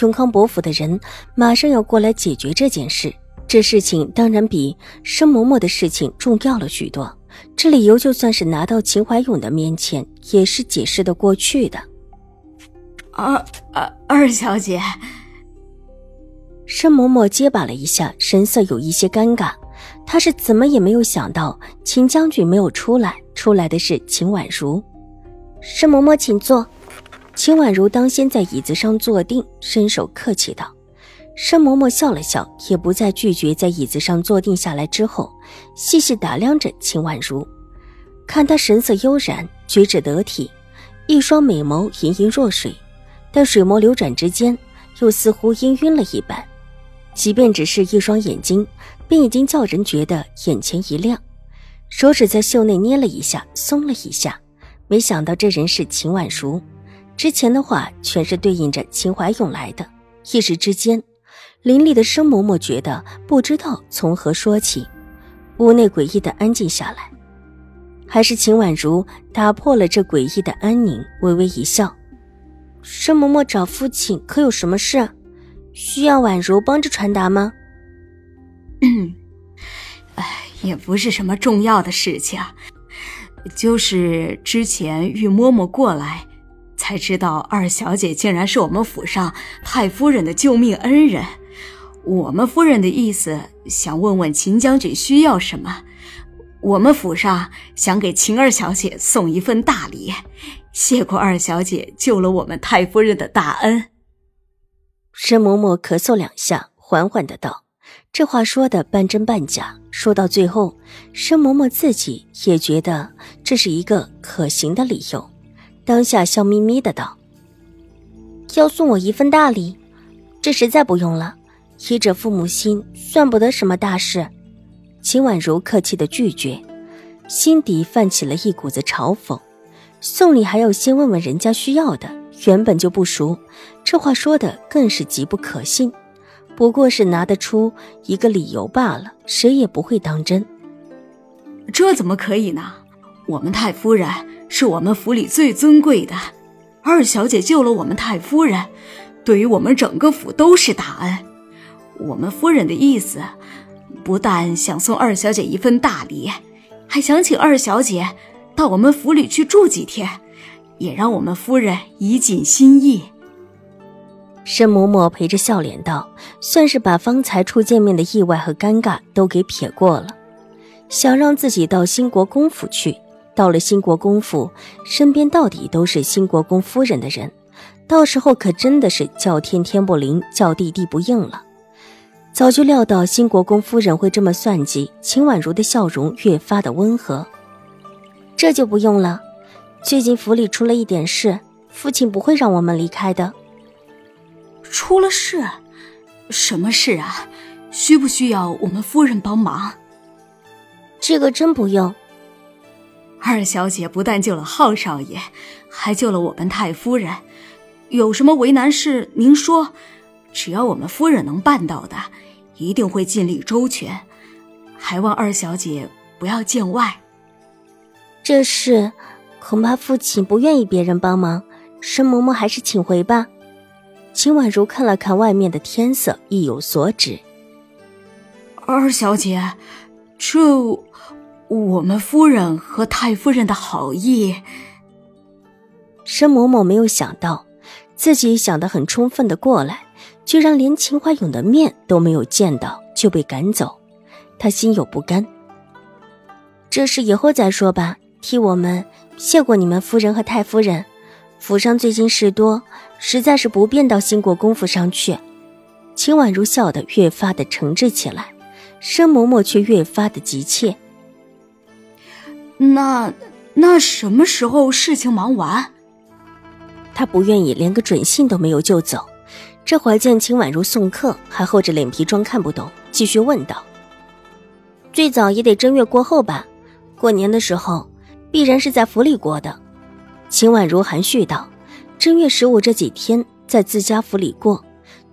永康伯府的人马上要过来解决这件事，这事情当然比申嬷嬷的事情重要了许多。这理由就算是拿到秦怀勇的面前，也是解释得过去的。二二二小姐，申嬷嬷结巴了一下，神色有一些尴尬。她是怎么也没有想到秦将军没有出来，出来的是秦婉如。申嬷嬷，请坐。秦婉如当先在椅子上坐定，伸手客气道：“申嬷嬷笑了笑，也不再拒绝。在椅子上坐定下来之后，细细打量着秦婉如，看她神色悠然，举止得体，一双美眸盈盈若水，但水眸流转之间，又似乎氤氲了一般。即便只是一双眼睛，便已经叫人觉得眼前一亮。手指在袖内捏了一下，松了一下，没想到这人是秦婉如。”之前的话全是对应着秦怀勇来的，一时之间，林立的生嬷嬷觉得不知道从何说起，屋内诡异的安静下来。还是秦婉如打破了这诡异的安宁，微微一笑：“生嬷嬷找父亲可有什么事？需要婉如帮着传达吗？”“嗯，哎，也不是什么重要的事情，就是之前玉嬷嬷过来。”才知道二小姐竟然是我们府上太夫人的救命恩人。我们夫人的意思想问问秦将军需要什么，我们府上想给秦二小姐送一份大礼，谢过二小姐救了我们太夫人的大恩。申嬷嬷咳嗽两下，缓缓的道：“这话说的半真半假，说到最后，申嬷嬷自己也觉得这是一个可行的理由。”当下笑眯眯的道：“要送我一份大礼，这实在不用了。医者父母心，算不得什么大事。”秦婉如客气的拒绝，心底泛起了一股子嘲讽。送礼还要先问问人家需要的，原本就不熟，这话说的更是极不可信。不过是拿得出一个理由罢了，谁也不会当真。这怎么可以呢？我们太夫人。是我们府里最尊贵的二小姐救了我们太夫人，对于我们整个府都是大恩。我们夫人的意思，不但想送二小姐一份大礼，还想请二小姐到我们府里去住几天，也让我们夫人以尽心意。申嬷嬷陪着笑脸道：“算是把方才初见面的意外和尴尬都给撇过了，想让自己到兴国公府去。”到了新国公府，身边到底都是新国公夫人的人，到时候可真的是叫天天不灵，叫地地不应了。早就料到新国公夫人会这么算计，秦婉如的笑容越发的温和。这就不用了，最近府里出了一点事，父亲不会让我们离开的。出了事？什么事啊？需不需要我们夫人帮忙？这个真不用。二小姐不但救了浩少爷，还救了我们太夫人。有什么为难事，您说，只要我们夫人能办到的，一定会尽力周全。还望二小姐不要见外。这事恐怕父亲不愿意别人帮忙，申嬷嬷还是请回吧。秦婉如看了看外面的天色，意有所指。二小姐，这。我们夫人和太夫人的好意，申嬷嬷没有想到，自己想得很充分的过来，居然连秦怀勇的面都没有见到就被赶走，她心有不甘。这事以后再说吧，替我们谢过你们夫人和太夫人。府上最近事多，实在是不便到兴国公府上去。秦婉如笑得越发的诚挚起来，申嬷嬷却越发的急切。那那什么时候事情忙完？他不愿意连个准信都没有就走，这会儿见秦婉如送客，还厚着脸皮装看不懂，继续问道：“最早也得正月过后吧？过年的时候，必然是在府里过的。”秦婉如含蓄道：“正月十五这几天在自家府里过，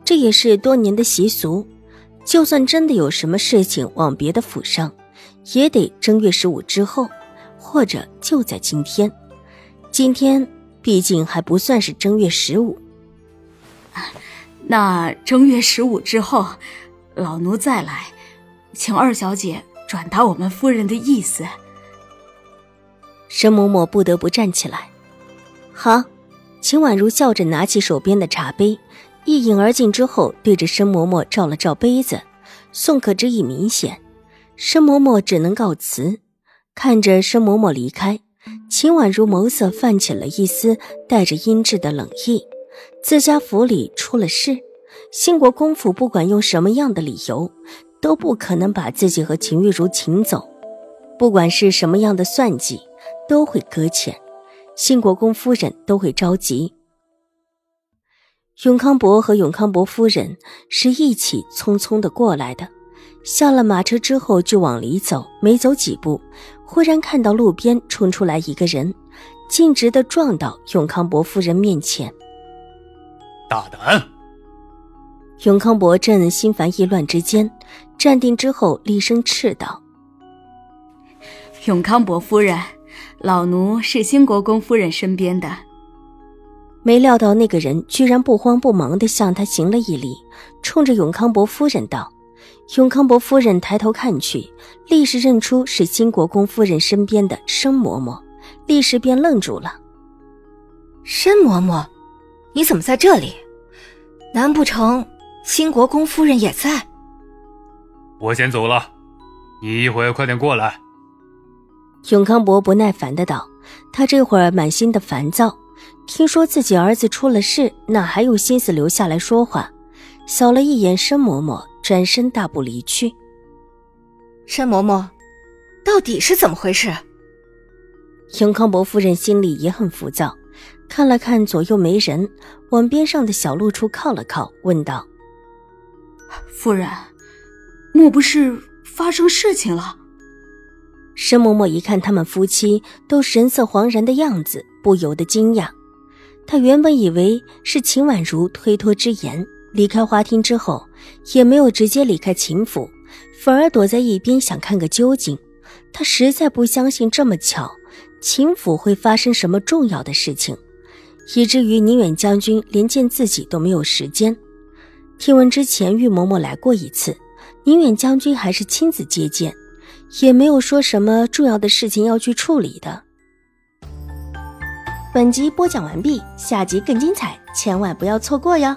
这也是多年的习俗。就算真的有什么事情往别的府上，也得正月十五之后，或者就在今天。今天毕竟还不算是正月十五。”那正月十五之后，老奴再来，请二小姐转达我们夫人的意思。申嬷嬷不得不站起来。好，秦婉如笑着拿起手边的茶杯，一饮而尽之后，对着申嬷嬷照了照杯子，宋可之意明显。申嬷嬷只能告辞。看着申嬷嬷离开，秦婉如眸色泛起了一丝带着阴鸷的冷意。自家府里出了事，兴国公府不管用什么样的理由，都不可能把自己和秦玉茹请走。不管是什么样的算计，都会搁浅。兴国公夫人都会着急。永康伯和永康伯夫人是一起匆匆的过来的，下了马车之后就往里走，没走几步，忽然看到路边冲出来一个人，径直的撞到永康伯夫人面前。大胆！永康伯正心烦意乱之间，站定之后厉声斥道：“永康伯夫人，老奴是兴国公夫人身边的。”没料到那个人居然不慌不忙的向他行了一礼，冲着永康伯夫人道：“永康伯夫人抬头看去，立时认出是兴国公夫人身边的申嬷嬷，立时便愣住了。申嬷嬷。”你怎么在这里？难不成兴国公夫人也在？我先走了，你一会儿快点过来。永康伯不耐烦的道：“他这会儿满心的烦躁，听说自己儿子出了事，哪还有心思留下来说话？”扫了一眼申嬷嬷，转身大步离去。申嬷嬷，到底是怎么回事？永康伯夫人心里也很浮躁。看了看左右没人，往边上的小路处靠了靠，问道：“夫人，莫不是发生事情了？”申嬷嬷一看他们夫妻都神色惶然的样子，不由得惊讶。她原本以为是秦婉如推脱之言，离开花厅之后也没有直接离开秦府，反而躲在一边想看个究竟。他实在不相信这么巧，秦府会发生什么重要的事情。以至于宁远将军连见自己都没有时间。听闻之前玉嬷嬷来过一次，宁远将军还是亲自接见，也没有说什么重要的事情要去处理的。本集播讲完毕，下集更精彩，千万不要错过哟。